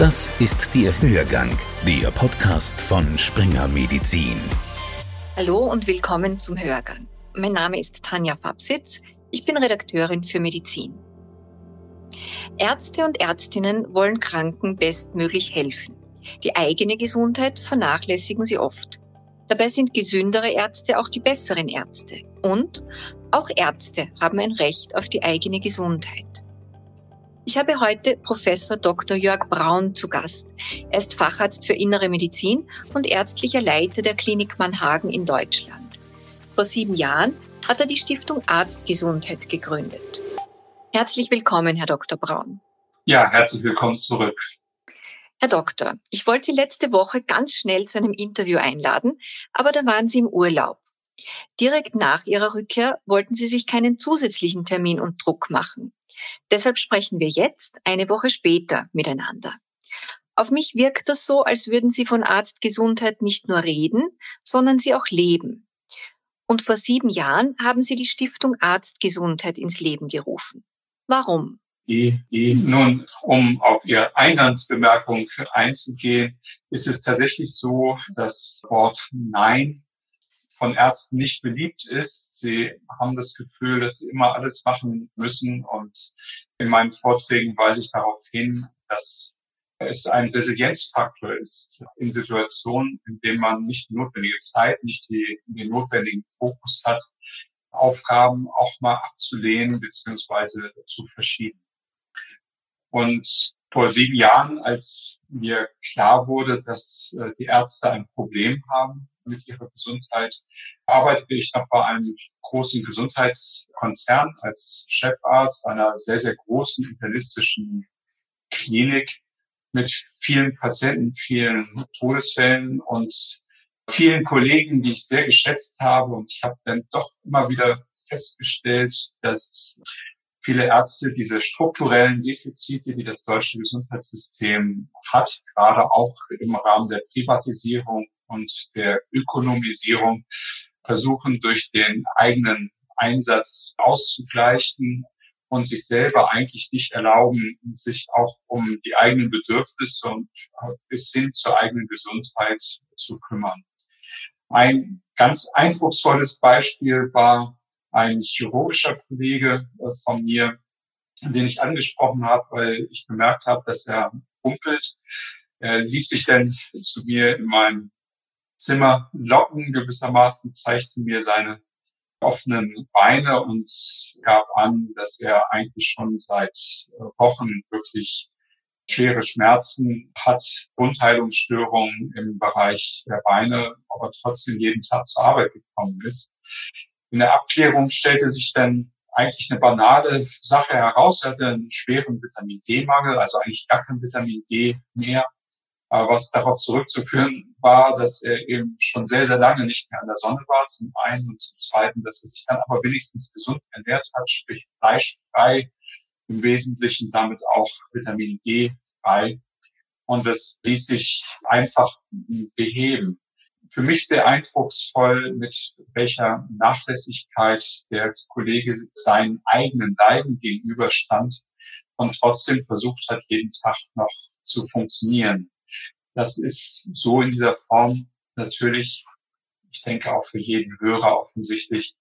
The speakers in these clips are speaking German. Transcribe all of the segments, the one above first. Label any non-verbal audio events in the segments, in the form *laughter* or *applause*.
Das ist der Hörgang, der Podcast von Springer Medizin. Hallo und willkommen zum Hörgang. Mein Name ist Tanja Fabsitz. Ich bin Redakteurin für Medizin. Ärzte und Ärztinnen wollen Kranken bestmöglich helfen. Die eigene Gesundheit vernachlässigen sie oft. Dabei sind gesündere Ärzte auch die besseren Ärzte. Und auch Ärzte haben ein Recht auf die eigene Gesundheit. Ich habe heute Professor Dr. Jörg Braun zu Gast. Er ist Facharzt für Innere Medizin und ärztlicher Leiter der Klinik Mannhagen in Deutschland. Vor sieben Jahren hat er die Stiftung Arztgesundheit gegründet. Herzlich willkommen, Herr Dr. Braun. Ja, herzlich willkommen zurück. Herr Doktor, ich wollte Sie letzte Woche ganz schnell zu einem Interview einladen, aber da waren Sie im Urlaub. Direkt nach Ihrer Rückkehr wollten Sie sich keinen zusätzlichen Termin und Druck machen. Deshalb sprechen wir jetzt, eine Woche später, miteinander. Auf mich wirkt das so, als würden Sie von Arztgesundheit nicht nur reden, sondern sie auch leben. Und vor sieben Jahren haben Sie die Stiftung Arztgesundheit ins Leben gerufen. Warum? Die, die, nun, um auf Ihre Eingangsbemerkung einzugehen, ist es tatsächlich so, dass Wort Nein von Ärzten nicht beliebt ist. Sie haben das Gefühl, dass sie immer alles machen müssen. Und in meinen Vorträgen weise ich darauf hin, dass es ein Resilienzfaktor ist in Situationen, in denen man nicht die notwendige Zeit, nicht die, den notwendigen Fokus hat, Aufgaben auch mal abzulehnen beziehungsweise zu verschieben. Und vor sieben Jahren, als mir klar wurde, dass äh, die Ärzte ein Problem haben mit ihrer Gesundheit, arbeitete ich noch bei einem großen Gesundheitskonzern als Chefarzt einer sehr, sehr großen internistischen Klinik mit vielen Patienten, vielen Todesfällen und vielen Kollegen, die ich sehr geschätzt habe. Und ich habe dann doch immer wieder festgestellt, dass viele Ärzte diese strukturellen Defizite, die das deutsche Gesundheitssystem hat, gerade auch im Rahmen der Privatisierung und der Ökonomisierung, versuchen durch den eigenen Einsatz auszugleichen und sich selber eigentlich nicht erlauben, sich auch um die eigenen Bedürfnisse und bis hin zur eigenen Gesundheit zu kümmern. Ein ganz eindrucksvolles Beispiel war ein chirurgischer Kollege äh, von mir, den ich angesprochen habe, weil ich bemerkt habe, dass er humpelt. Er ließ sich dann zu mir in meinem Zimmer locken, gewissermaßen zeigte mir seine offenen Beine und gab an, dass er eigentlich schon seit äh, Wochen wirklich schwere Schmerzen hat, Wundheilungsstörungen im Bereich der Beine, aber trotzdem jeden Tag zur Arbeit gekommen ist. In der Abklärung stellte sich dann eigentlich eine banale Sache heraus. Er hatte einen schweren Vitamin D-Mangel, also eigentlich gar kein Vitamin D mehr. Aber was darauf zurückzuführen war, dass er eben schon sehr, sehr lange nicht mehr an der Sonne war, zum einen und zum zweiten, dass er sich dann aber wenigstens gesund ernährt hat, sprich fleischfrei, im Wesentlichen damit auch Vitamin D frei. Und das ließ sich einfach beheben für mich sehr eindrucksvoll, mit welcher Nachlässigkeit der Kollege seinen eigenen Leiden gegenüberstand und trotzdem versucht hat, jeden Tag noch zu funktionieren. Das ist so in dieser Form natürlich, ich denke auch für jeden Hörer offensichtlich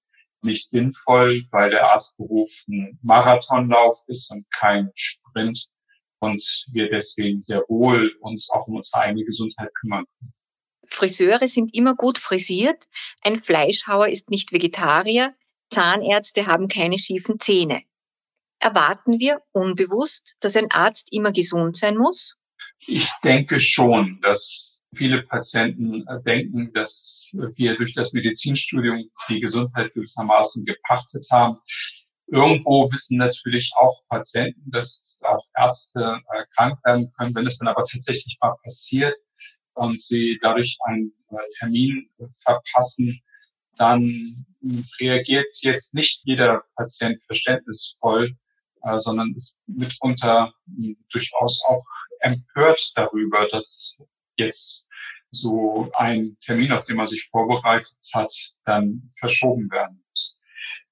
nicht sinnvoll, weil der Arztberuf ein Marathonlauf ist und kein Sprint und wir deswegen sehr wohl uns auch um unsere eigene Gesundheit kümmern können. Friseure sind immer gut frisiert, ein Fleischhauer ist nicht Vegetarier, Zahnärzte haben keine schiefen Zähne. Erwarten wir unbewusst, dass ein Arzt immer gesund sein muss? Ich denke schon, dass viele Patienten denken, dass wir durch das Medizinstudium die Gesundheit gewissermaßen gepachtet haben. Irgendwo wissen natürlich auch Patienten, dass auch Ärzte äh, krank werden können. Wenn es dann aber tatsächlich mal passiert, und sie dadurch einen äh, Termin verpassen, dann reagiert jetzt nicht jeder Patient verständnisvoll, äh, sondern ist mitunter durchaus auch empört darüber, dass jetzt so ein Termin, auf den man sich vorbereitet hat, dann verschoben werden muss.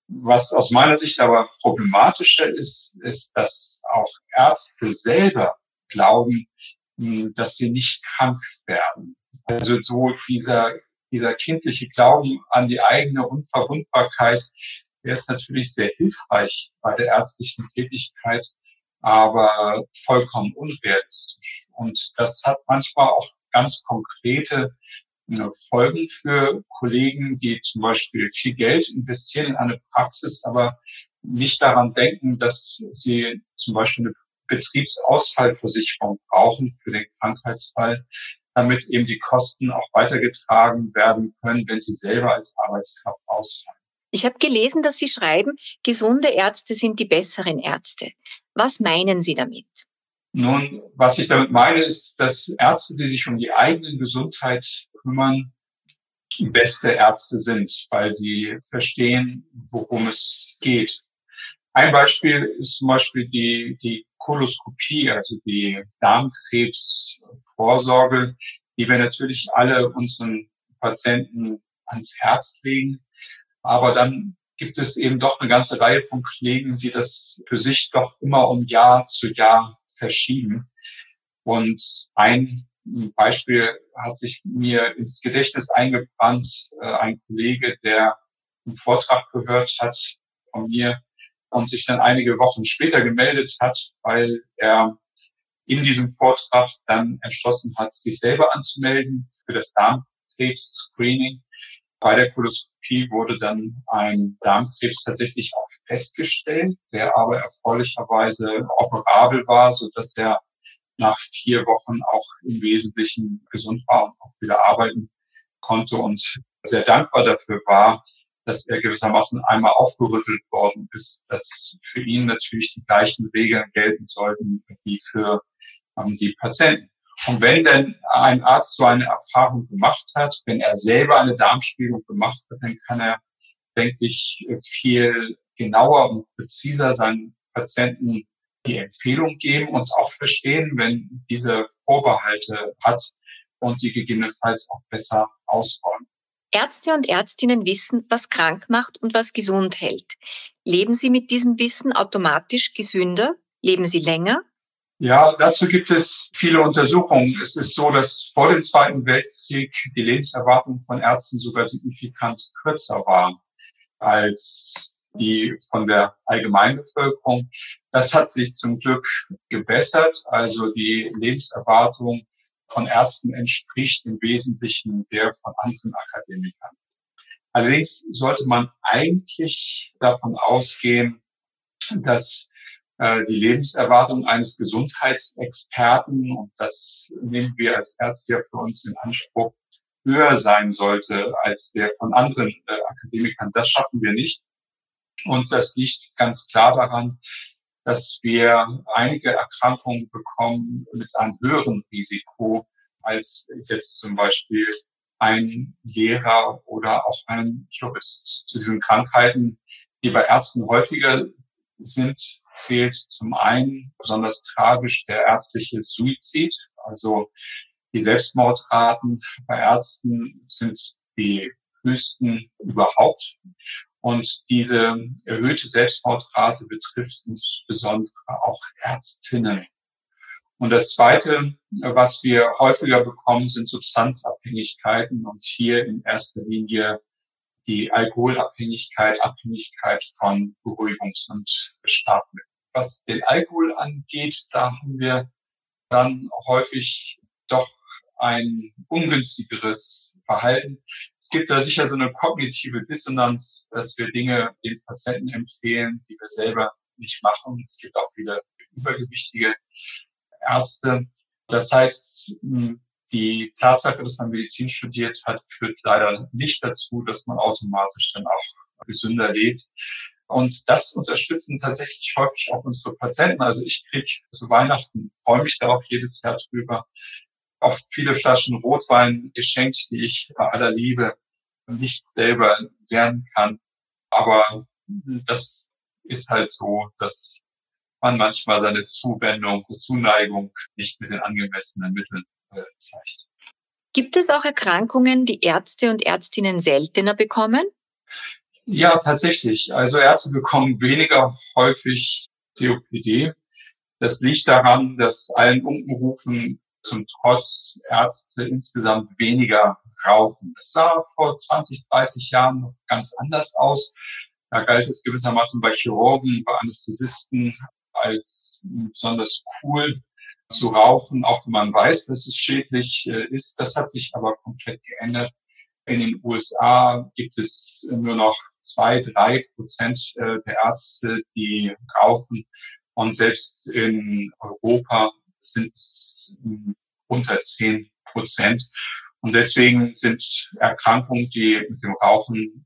Was aus meiner Sicht aber problematischer ist, ist, dass auch Ärzte selber glauben, hm, dass sie nicht krank werden. Also so dieser, dieser kindliche Glauben an die eigene Unverwundbarkeit, der ist natürlich sehr hilfreich bei der ärztlichen Tätigkeit, aber vollkommen unrealistisch. Und das hat manchmal auch ganz konkrete äh, Folgen für Kollegen, die zum Beispiel viel Geld investieren in eine Praxis, aber nicht daran denken, dass sie zum Beispiel eine Betriebsausfallversicherung brauchen für den Krankheitsfall, damit eben die Kosten auch weitergetragen werden können, wenn sie selber als Arbeitskraft ausfallen. Ich habe gelesen, dass Sie schreiben, gesunde Ärzte sind die besseren Ärzte. Was meinen Sie damit? Nun, was ich damit meine, ist, dass Ärzte, die sich um die eigene Gesundheit kümmern, beste Ärzte sind, weil sie verstehen, worum es geht. Ein Beispiel ist zum Beispiel die, die Koloskopie, also die Darmkrebsvorsorge, die wir natürlich alle unseren Patienten ans Herz legen. Aber dann gibt es eben doch eine ganze Reihe von Kollegen, die das für sich doch immer um Jahr zu Jahr verschieben. Und ein Beispiel hat sich mir ins Gedächtnis eingebrannt, äh, ein Kollege, der einen Vortrag gehört hat von mir und sich dann einige Wochen später gemeldet hat, weil er in diesem Vortrag dann entschlossen hat, sich selber anzumelden für das Darmkrebs-Screening. Bei der Koloskopie wurde dann ein Darmkrebs tatsächlich auch festgestellt, der aber erfreulicherweise operabel war, so dass er nach vier Wochen auch im Wesentlichen gesund war und auch wieder arbeiten konnte und sehr dankbar dafür war, dass er gewissermaßen einmal aufgerüttelt worden ist, dass für ihn natürlich die gleichen Regeln gelten sollten wie für ähm, die Patienten. Und wenn denn ein Arzt so eine Erfahrung gemacht hat, wenn er selber eine Darmspiegelung gemacht hat, dann kann er, denke ich, viel genauer und präziser seinen Patienten die Empfehlung geben und auch verstehen, wenn diese Vorbehalte hat und die gegebenenfalls auch besser ausräumen. Ärzte und Ärztinnen wissen, was krank macht und was gesund hält. Leben sie mit diesem Wissen automatisch gesünder? Leben sie länger? Ja, dazu gibt es viele Untersuchungen. Es ist so, dass vor dem Zweiten Weltkrieg die Lebenserwartung von Ärzten sogar signifikant kürzer war als die von der Allgemeinbevölkerung. Das hat sich zum Glück gebessert. Also die Lebenserwartung von Ärzten entspricht im Wesentlichen der von anderen Akademikern. Allerdings sollte man eigentlich davon ausgehen, dass die Lebenserwartung eines Gesundheitsexperten, und das nehmen wir als Ärzte ja für uns in Anspruch, höher sein sollte als der von anderen äh, Akademikern. Das schaffen wir nicht. Und das liegt ganz klar daran, dass wir einige Erkrankungen bekommen mit einem höheren Risiko als jetzt zum Beispiel ein Lehrer oder auch ein Jurist. Zu diesen Krankheiten, die bei Ärzten häufiger sind, zählt zum einen besonders tragisch der ärztliche Suizid. Also die Selbstmordraten bei Ärzten sind die höchsten überhaupt. Und diese erhöhte Selbstmordrate betrifft insbesondere auch Ärztinnen. Und das Zweite, was wir häufiger bekommen, sind Substanzabhängigkeiten und hier in erster Linie die Alkoholabhängigkeit, Abhängigkeit von Beruhigungs- und Schlafmitteln. Was den Alkohol angeht, da haben wir dann häufig doch ein ungünstigeres Verhalten. Es gibt da sicher so eine kognitive Dissonanz, dass wir Dinge den Patienten empfehlen, die wir selber nicht machen. Es gibt auch viele übergewichtige Ärzte. Das heißt, die Tatsache, dass man Medizin studiert hat, führt leider nicht dazu, dass man automatisch dann auch gesünder lebt. Und das unterstützen tatsächlich häufig auch unsere Patienten. Also ich kriege zu Weihnachten, freue mich da auch jedes Jahr drüber, oft viele Flaschen Rotwein geschenkt, die ich bei aller Liebe nicht selber lernen kann. Aber das ist halt so, dass man manchmal seine Zuwendung, Zuneigung nicht mit den angemessenen Mitteln äh, zeigt. Gibt es auch Erkrankungen, die Ärzte und Ärztinnen seltener bekommen? Ja, tatsächlich. Also Ärzte bekommen weniger häufig COPD. Das liegt daran, dass allen Unkenrufen zum Trotz Ärzte insgesamt weniger rauchen. Es sah vor 20, 30 Jahren noch ganz anders aus. Da galt es gewissermaßen bei Chirurgen, bei Anästhesisten als besonders cool zu rauchen, auch wenn man weiß, dass es schädlich äh, ist. Das hat sich aber komplett geändert. In den USA gibt es nur noch zwei, drei Prozent äh, der Ärzte, die rauchen. Und selbst in Europa sind es hm, unter zehn Prozent. Und deswegen sind Erkrankungen, die mit dem Rauchen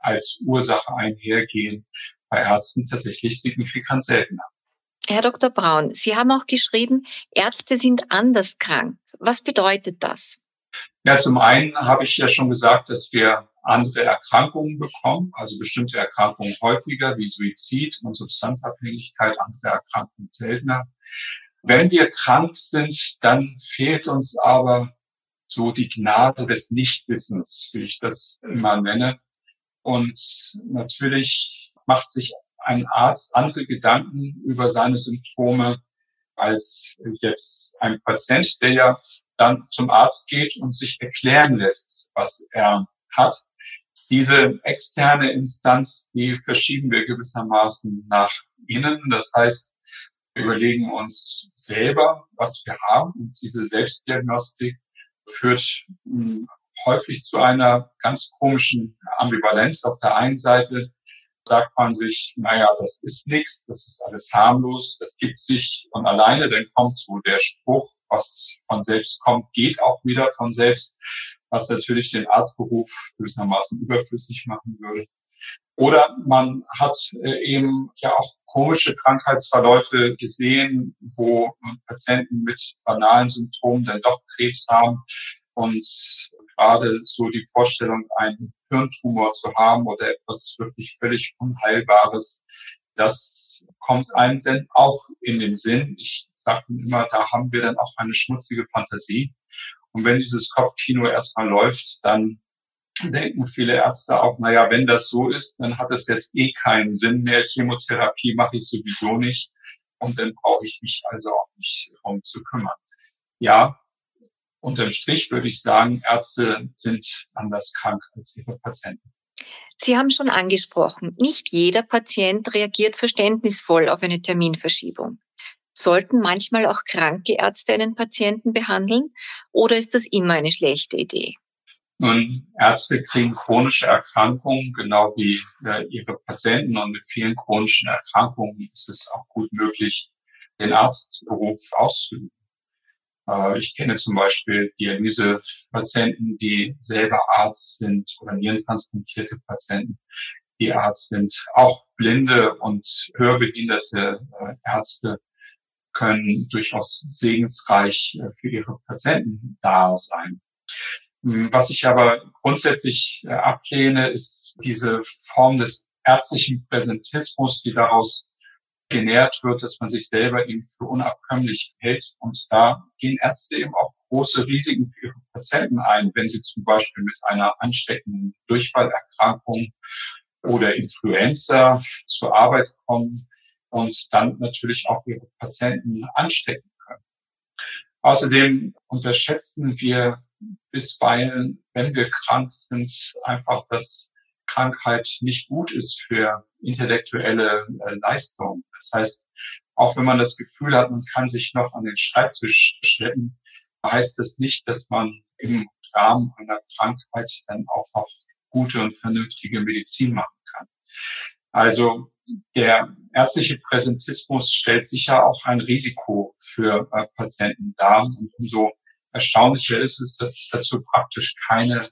als Ursache einhergehen, bei Ärzten tatsächlich signifikant seltener. Herr Dr. Braun, Sie haben auch geschrieben, Ärzte sind anders krank. Was bedeutet das? Ja, zum einen habe ich ja schon gesagt, dass wir andere Erkrankungen bekommen, also bestimmte Erkrankungen häufiger wie Suizid und Substanzabhängigkeit, andere Erkrankungen seltener. Wenn wir krank sind, dann fehlt uns aber so die Gnade des Nichtwissens, wie ich das immer nenne. Und natürlich macht sich ein Arzt andere Gedanken über seine Symptome als jetzt ein Patient, der ja dann zum Arzt geht und sich erklären lässt, was er hat. Diese externe Instanz, die verschieben wir gewissermaßen nach innen. Das heißt, wir überlegen uns selber, was wir haben. Und diese Selbstdiagnostik führt hm, häufig zu einer ganz komischen Ambivalenz. Auf der einen Seite sagt man sich, naja, das ist nichts, das ist alles harmlos, das gibt sich und alleine dann kommt so der Spruch, was von selbst kommt, geht auch wieder von selbst, was natürlich den Arztberuf gewissermaßen überflüssig machen würde. Oder man hat äh, eben ja auch komische Krankheitsverläufe gesehen, wo Patienten mit banalen Symptomen dann doch Krebs haben und gerade so die Vorstellung, einen Hirntumor zu haben oder etwas wirklich völlig Unheilbares, das kommt einem dann auch in den Sinn. Ich sage immer, da haben wir dann auch eine schmutzige Fantasie. Und wenn dieses Kopfkino erstmal läuft, dann denken viele Ärzte auch, naja, wenn das so ist, dann hat es jetzt eh keinen Sinn mehr. Chemotherapie mache ich sowieso nicht. Und dann brauche ich mich also auch nicht darum zu kümmern. Ja, unterm Strich würde ich sagen, Ärzte sind anders krank als ihre Patienten. Sie haben schon angesprochen, nicht jeder Patient reagiert verständnisvoll auf eine Terminverschiebung. Sollten manchmal auch kranke Ärzte einen Patienten behandeln oder ist das immer eine schlechte Idee? Nun, Ärzte kriegen chronische Erkrankungen, genau wie äh, ihre Patienten. Und mit vielen chronischen Erkrankungen ist es auch gut möglich, den Arztberuf auszuüben. Äh, ich kenne zum Beispiel Dialysepatienten, die selber Arzt sind oder nierentransplantierte Patienten, die Arzt sind. Auch blinde und hörbehinderte äh, Ärzte können durchaus segensreich äh, für ihre Patienten da sein. Hm, was ich aber grundsätzlich ablehne, ist diese Form des ärztlichen Präsentismus, die daraus genährt wird, dass man sich selber eben für unabkömmlich hält. Und da gehen Ärzte eben auch große Risiken für ihre Patienten ein, wenn sie zum Beispiel mit einer ansteckenden Durchfallerkrankung oder Influenza zur Arbeit kommen und dann natürlich auch ihre Patienten anstecken können. Außerdem unterschätzen wir bisweilen, wenn wir krank sind, einfach das Krankheit nicht gut ist für intellektuelle äh, Leistung. Das heißt, auch wenn man das Gefühl hat, man kann sich noch an den Schreibtisch stellen, heißt das nicht, dass man im Rahmen einer Krankheit dann auch noch gute und vernünftige Medizin machen kann. Also der ärztliche Präsentismus stellt sicher auch ein Risiko für äh, Patienten dar. Und umso erstaunlicher ist es, dass es dazu praktisch keine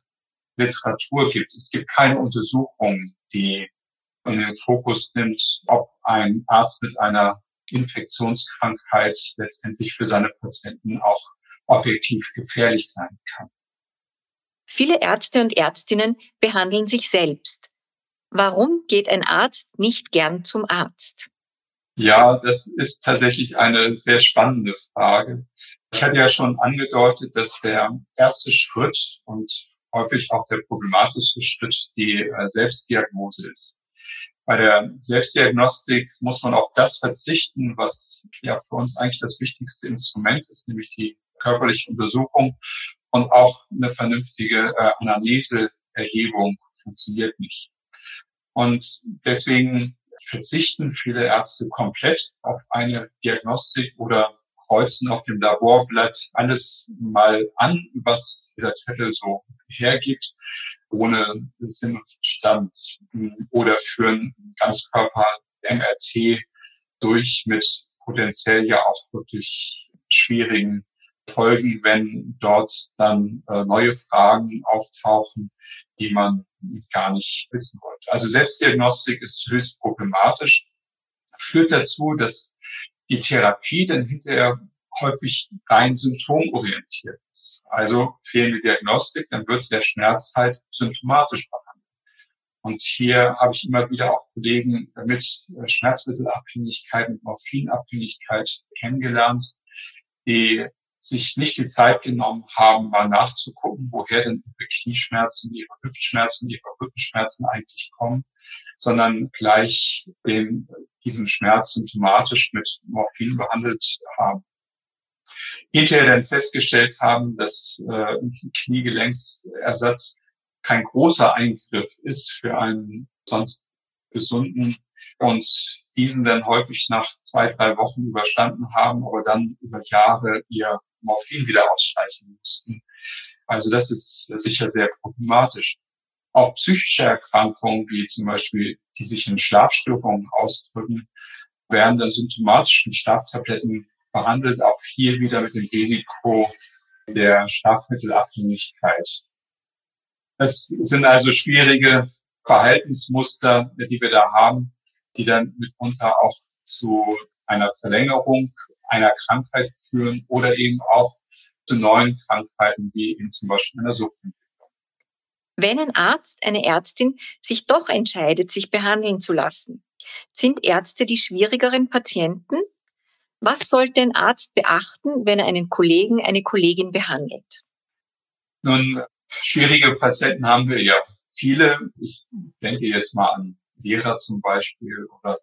Literatur gibt. Es gibt keine Untersuchung, die in den Fokus nimmt, ob ein Arzt mit einer Infektionskrankheit letztendlich für seine Patienten auch objektiv gefährlich sein kann. Viele Ärzte und Ärztinnen behandeln sich selbst. Warum geht ein Arzt nicht gern zum Arzt? Ja, das ist tatsächlich eine sehr spannende Frage. Ich hatte ja schon angedeutet, dass der erste Schritt und häufig auch der problematische Schritt die äh, Selbstdiagnose ist. Bei der Selbstdiagnostik muss man auf das verzichten, was ja für uns eigentlich das wichtigste Instrument ist, nämlich die körperliche Untersuchung und auch eine vernünftige äh, Anamneseerhebung funktioniert nicht. Und deswegen verzichten viele Ärzte komplett auf eine Diagnostik oder kreuzen auf dem Laborblatt alles mal an, was dieser Zettel so hergibt, ohne Sinn und Verstand oder führen Ganzkörper MRT durch mit potenziell ja auch wirklich schwierigen Folgen, wenn dort dann äh, neue Fragen auftauchen, die man gar nicht wissen wollte. Also Selbstdiagnostik ist höchst problematisch, führt dazu, dass die Therapie dann hinterher häufig rein symptomorientiert ist. Also fehlende Diagnostik, dann wird der Schmerz halt symptomatisch behandelt. Und hier habe ich immer wieder auch Kollegen mit Schmerzmittelabhängigkeit und Morphinabhängigkeit kennengelernt, die sich nicht die Zeit genommen haben, mal nachzugucken, woher denn ihre Knieschmerzen, ihre Hüftschmerzen, ihre Rückenschmerzen eigentlich kommen, sondern gleich den, diesen Schmerz symptomatisch mit Morphin behandelt haben. Hinterher dann festgestellt haben, dass äh, Kniegelenksersatz kein großer Eingriff ist für einen sonst gesunden und diesen dann häufig nach zwei, drei Wochen überstanden haben, aber dann über Jahre ihr Morphin wieder ausstreichen mussten. Also das ist sicher sehr problematisch. Auch psychische Erkrankungen, wie zum Beispiel, die sich in Schlafstörungen ausdrücken, werden dann symptomatisch mit Schlaftabletten behandelt, auch hier wieder mit dem Risiko der Schlafmittelabhängigkeit. Das sind also schwierige Verhaltensmuster, die wir da haben, die dann mitunter auch zu einer Verlängerung einer Krankheit führen oder eben auch zu neuen Krankheiten, wie eben zum Beispiel einer Suchtentwicklung. Wenn ein Arzt, eine Ärztin sich doch entscheidet, sich behandeln zu lassen, sind Ärzte die schwierigeren Patienten? Was sollte ein Arzt beachten, wenn er einen Kollegen, eine Kollegin behandelt? Nun, schwierige Patienten haben wir ja viele. Ich denke jetzt mal an Lehrer zum Beispiel oder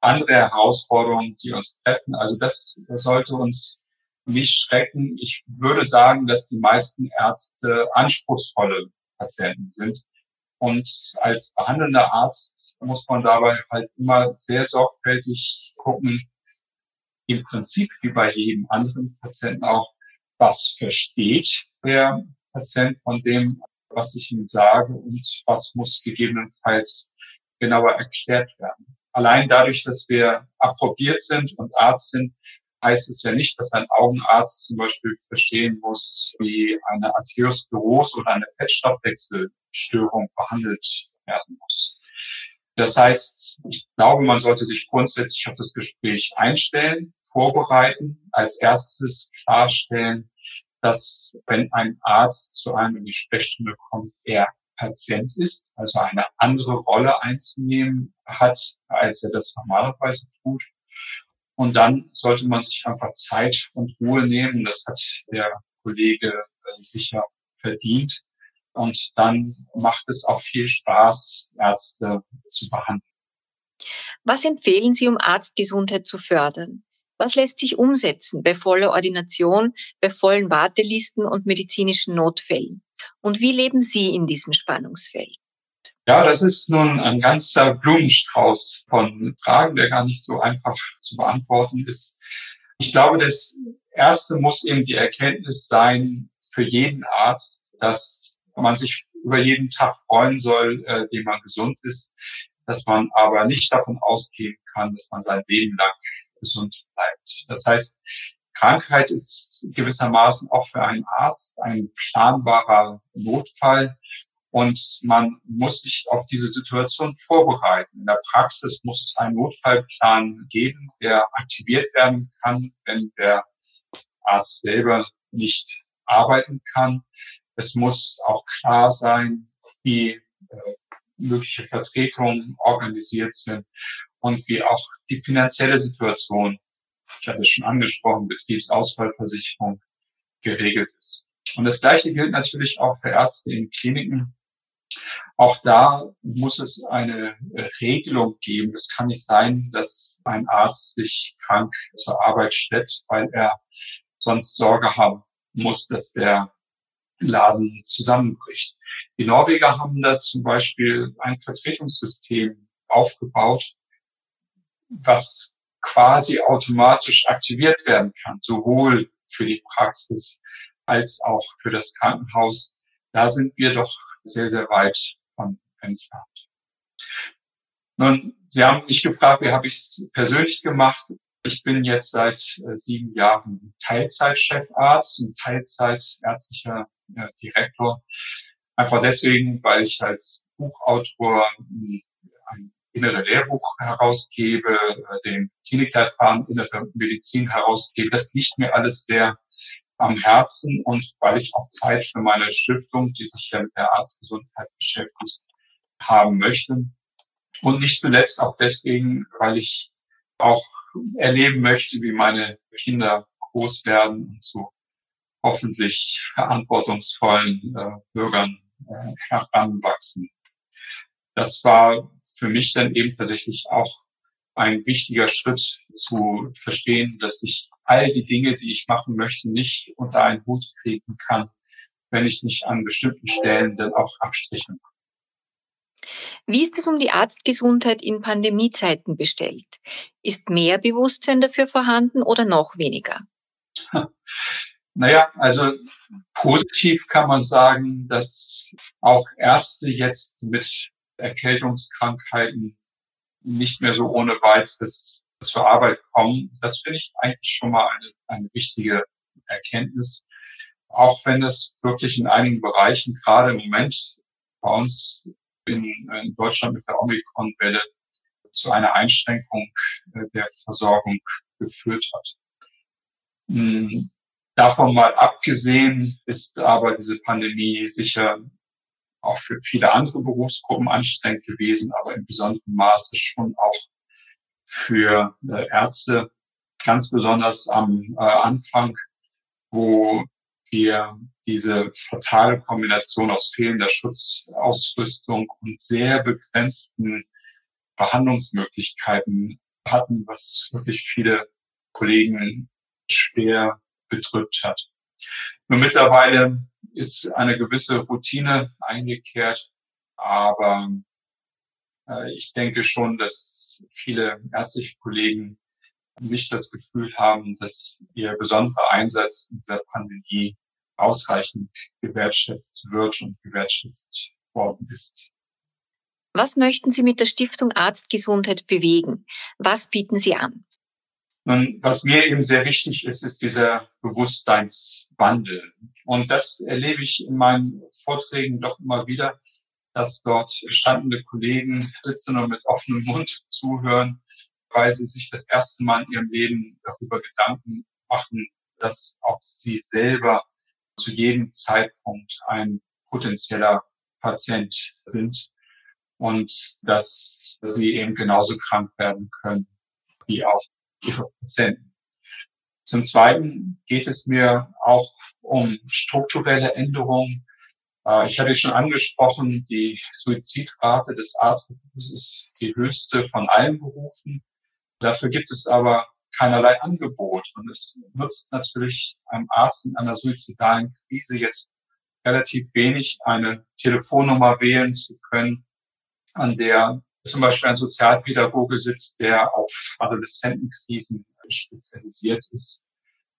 andere Herausforderungen, die uns treffen. Also das sollte uns nicht schrecken. Ich würde sagen, dass die meisten Ärzte anspruchsvolle Patienten sind. Und als behandelnder Arzt muss man dabei halt immer sehr sorgfältig gucken, im Prinzip wie bei jedem anderen Patienten auch, was versteht der Patient von dem, was ich ihm sage und was muss gegebenenfalls genauer erklärt werden. Allein dadurch, dass wir approbiert sind und Arzt sind, heißt es ja nicht, dass ein Augenarzt zum Beispiel verstehen muss, wie eine Arteriosklerose oder eine Fettstoffwechselstörung behandelt werden muss. Das heißt, ich glaube, man sollte sich grundsätzlich auf das Gespräch einstellen, vorbereiten, als erstes klarstellen, dass wenn ein Arzt zu einem in die Sprechstunde kommt, er Patient ist, also eine andere Rolle einzunehmen hat, als er das normalerweise tut. Und dann sollte man sich einfach Zeit und Ruhe nehmen. Das hat der Kollege äh, sicher verdient. Und dann macht es auch viel Spaß, Ärzte zu behandeln. Was empfehlen Sie, um Arztgesundheit zu fördern? Was lässt sich umsetzen bei voller Ordination, bei vollen Wartelisten und medizinischen Notfällen? Und wie leben Sie in diesem Spannungsfeld? Ja, das ist nun ein ganzer Blumenstrauß von Fragen, der gar nicht so einfach zu beantworten ist. Ich glaube, das erste muss eben die Erkenntnis sein für jeden Arzt, dass man sich über jeden Tag freuen soll, äh, dem man gesund ist, dass man aber nicht davon ausgehen kann, dass man sein Leben lang gesund bleibt. Das heißt, Krankheit ist gewissermaßen auch für einen Arzt ein planbarer Notfall und man muss sich auf diese Situation vorbereiten. In der Praxis muss es einen Notfallplan geben, der aktiviert werden kann, wenn der Arzt selber nicht arbeiten kann. Es muss auch klar sein, wie äh, mögliche Vertretungen organisiert sind und wie auch die finanzielle Situation, ich hatte es schon angesprochen, Betriebsausfallversicherung geregelt ist. Und das Gleiche gilt natürlich auch für Ärzte in Kliniken. Auch da muss es eine Regelung geben. Es kann nicht sein, dass ein Arzt sich krank zur Arbeit stellt, weil er sonst Sorge haben muss, dass der Laden zusammenbricht. Die Norweger haben da zum Beispiel ein Vertretungssystem aufgebaut, was quasi automatisch aktiviert werden kann, sowohl für die Praxis als auch für das Krankenhaus. Da sind wir doch sehr, sehr weit von entfernt. Nun, Sie haben mich gefragt, wie habe ich es persönlich gemacht? Ich bin jetzt seit äh, sieben Jahren Teilzeitchefarzt und Teilzeitärztlicher äh, Direktor. Einfach deswegen, weil ich als Buchautor ein innere Lehrbuch herausgebe, äh, den Klinikleitfaden innere Medizin herausgebe. Das liegt mir alles sehr am Herzen und weil ich auch Zeit für meine Stiftung, die sich ja mit der Arztgesundheit beschäftigt, haben möchte. Und nicht zuletzt auch deswegen, weil ich auch erleben möchte, wie meine Kinder groß werden und zu hoffentlich verantwortungsvollen äh, Bürgern äh, heranwachsen. Das war für mich dann eben tatsächlich auch ein wichtiger Schritt zu verstehen, dass ich all die Dinge, die ich machen möchte, nicht unter einen Hut kriegen kann, wenn ich nicht an bestimmten Stellen dann auch Abstriche mache. Wie ist es um die Arztgesundheit in Pandemiezeiten bestellt? Ist mehr Bewusstsein dafür vorhanden oder noch weniger? *laughs* Naja, also positiv kann man sagen, dass auch Ärzte jetzt mit Erkältungskrankheiten nicht mehr so ohne weiteres zur Arbeit kommen. Das finde ich eigentlich schon mal eine, eine wichtige Erkenntnis. Auch wenn es wirklich in einigen Bereichen, gerade im Moment bei uns in, in Deutschland mit der Omikron-Welle zu einer Einschränkung äh, der Versorgung geführt hat. Hm, davon mal abgesehen ist aber diese Pandemie sicher auch für viele andere Berufsgruppen anstrengend gewesen, aber in besonderem Maße schon auch für äh, Ärzte, ganz besonders am äh, Anfang, wo wir diese fatale Kombination aus fehlender Schutzausrüstung und sehr begrenzten Behandlungsmöglichkeiten hatten, was wirklich viele Kollegen schwer bedrückt hat. Nur mittlerweile ist eine gewisse Routine eingekehrt, aber äh, ich denke schon, dass viele ärztliche Kollegen nicht das Gefühl haben, dass ihr besonderer Einsatz in dieser Pandemie ausreichend gewertschätzt wird und gewertschätzt worden ist. Was möchten Sie mit der Stiftung Arztgesundheit bewegen? Was bieten Sie an? Und was mir eben sehr wichtig ist, ist dieser Bewusstseinswandel. Und das erlebe ich in meinen Vorträgen doch immer wieder, dass dort standende Kollegen sitzen und mit offenem Mund *laughs* zuhören, weil sie sich das erste Mal in ihrem Leben darüber Gedanken machen, dass auch sie selber zu jedem Zeitpunkt ein potenzieller Patient sind und dass sie eben genauso krank werden können wie auch ihre Patienten. Zum Zweiten geht es mir auch um strukturelle Änderungen. Äh, ich hatte schon angesprochen, die Suizidrate des Arztberufes ist die höchste von allen Berufen. Dafür gibt es aber keinerlei Angebot. Und es nutzt natürlich einem Arzt in einer suizidalen Krise jetzt relativ wenig, eine Telefonnummer wählen zu können, an der zum Beispiel ein Sozialpädagoge sitzt, der auf Adoleszentenkrisen spezialisiert ist.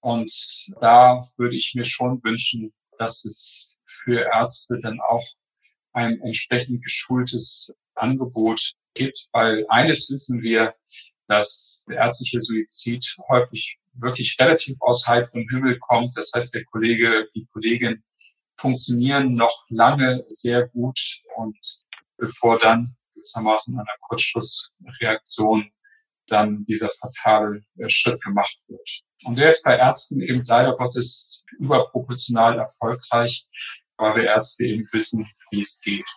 Und da würde ich mir schon wünschen, dass es für Ärzte dann auch ein entsprechend geschultes Angebot gibt, weil eines wissen wir, dass der ärztliche Suizid häufig wirklich relativ aus heiterem Himmel kommt. Das heißt, der Kollege, die Kollegin funktionieren noch lange sehr gut und bevor dann gewissermaßen einer Kurzschlussreaktion dann dieser fatale äh, Schritt gemacht wird. Und der ist bei Ärzten eben leider Gottes überproportional erfolgreich, weil wir Ärzte eben wissen, wie es geht.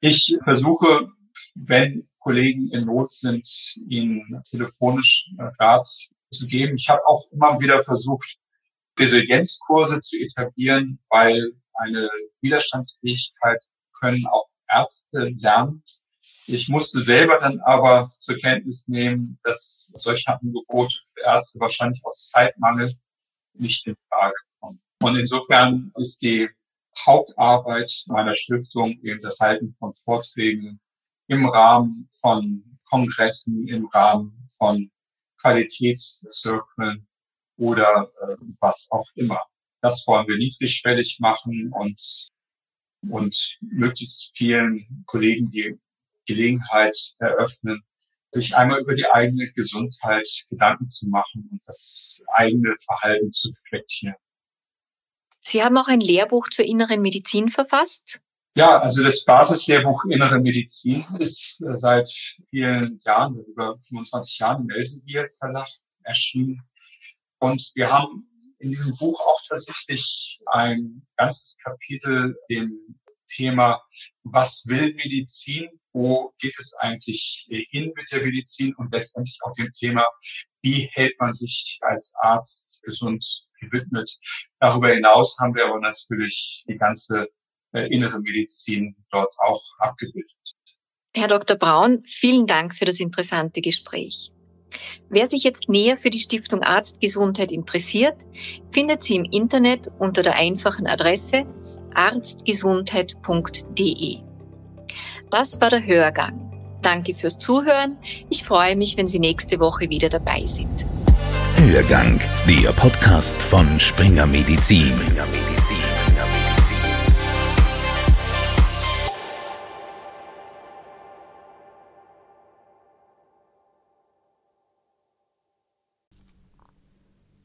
Ich versuche, wenn Kollegen in Not sind, ihnen telefonisch äh, Rat zu geben. Ich habe auch immer wieder versucht, Resilienzkurse zu etablieren, weil eine Widerstandsfähigkeit können auch Ärzte lernen. Ich musste selber dann aber zur Kenntnis nehmen, dass solche Angebote für Ärzte wahrscheinlich aus Zeitmangel nicht in Frage kommen. Und insofern ist die Hauptarbeit meiner Stiftung eben das Halten von Vorträgen im Rahmen von Kongressen, im Rahmen von Qualitätszirkeln oder äh, was auch immer. Das wollen wir niedrigschwellig machen und, und möglichst vielen Kollegen die Gelegenheit eröffnen, sich einmal über die eigene Gesundheit Gedanken zu machen und das eigene Verhalten zu reflektieren. Sie haben auch ein Lehrbuch zur inneren Medizin verfasst. Ja, also das Basislehrbuch Innere Medizin ist äh, seit vielen Jahren, über 25 Jahren im Elsevier Verlag erschienen. Und wir haben in diesem Buch auch tatsächlich ein ganzes Kapitel dem Thema, was will Medizin, wo geht es eigentlich hin mit der Medizin und letztendlich auch dem Thema, wie hält man sich als Arzt gesund gewidmet. Darüber hinaus haben wir aber natürlich die ganze äh, innere Medizin dort auch abgebildet. Herr Dr. Braun, vielen Dank für das interessante Gespräch. Wer sich jetzt näher für die Stiftung Arztgesundheit interessiert, findet sie im Internet unter der einfachen Adresse arztgesundheit.de. Das war der Hörgang. Danke fürs Zuhören. Ich freue mich, wenn Sie nächste Woche wieder dabei sind. Hörgang, der Podcast von Springer Medizin.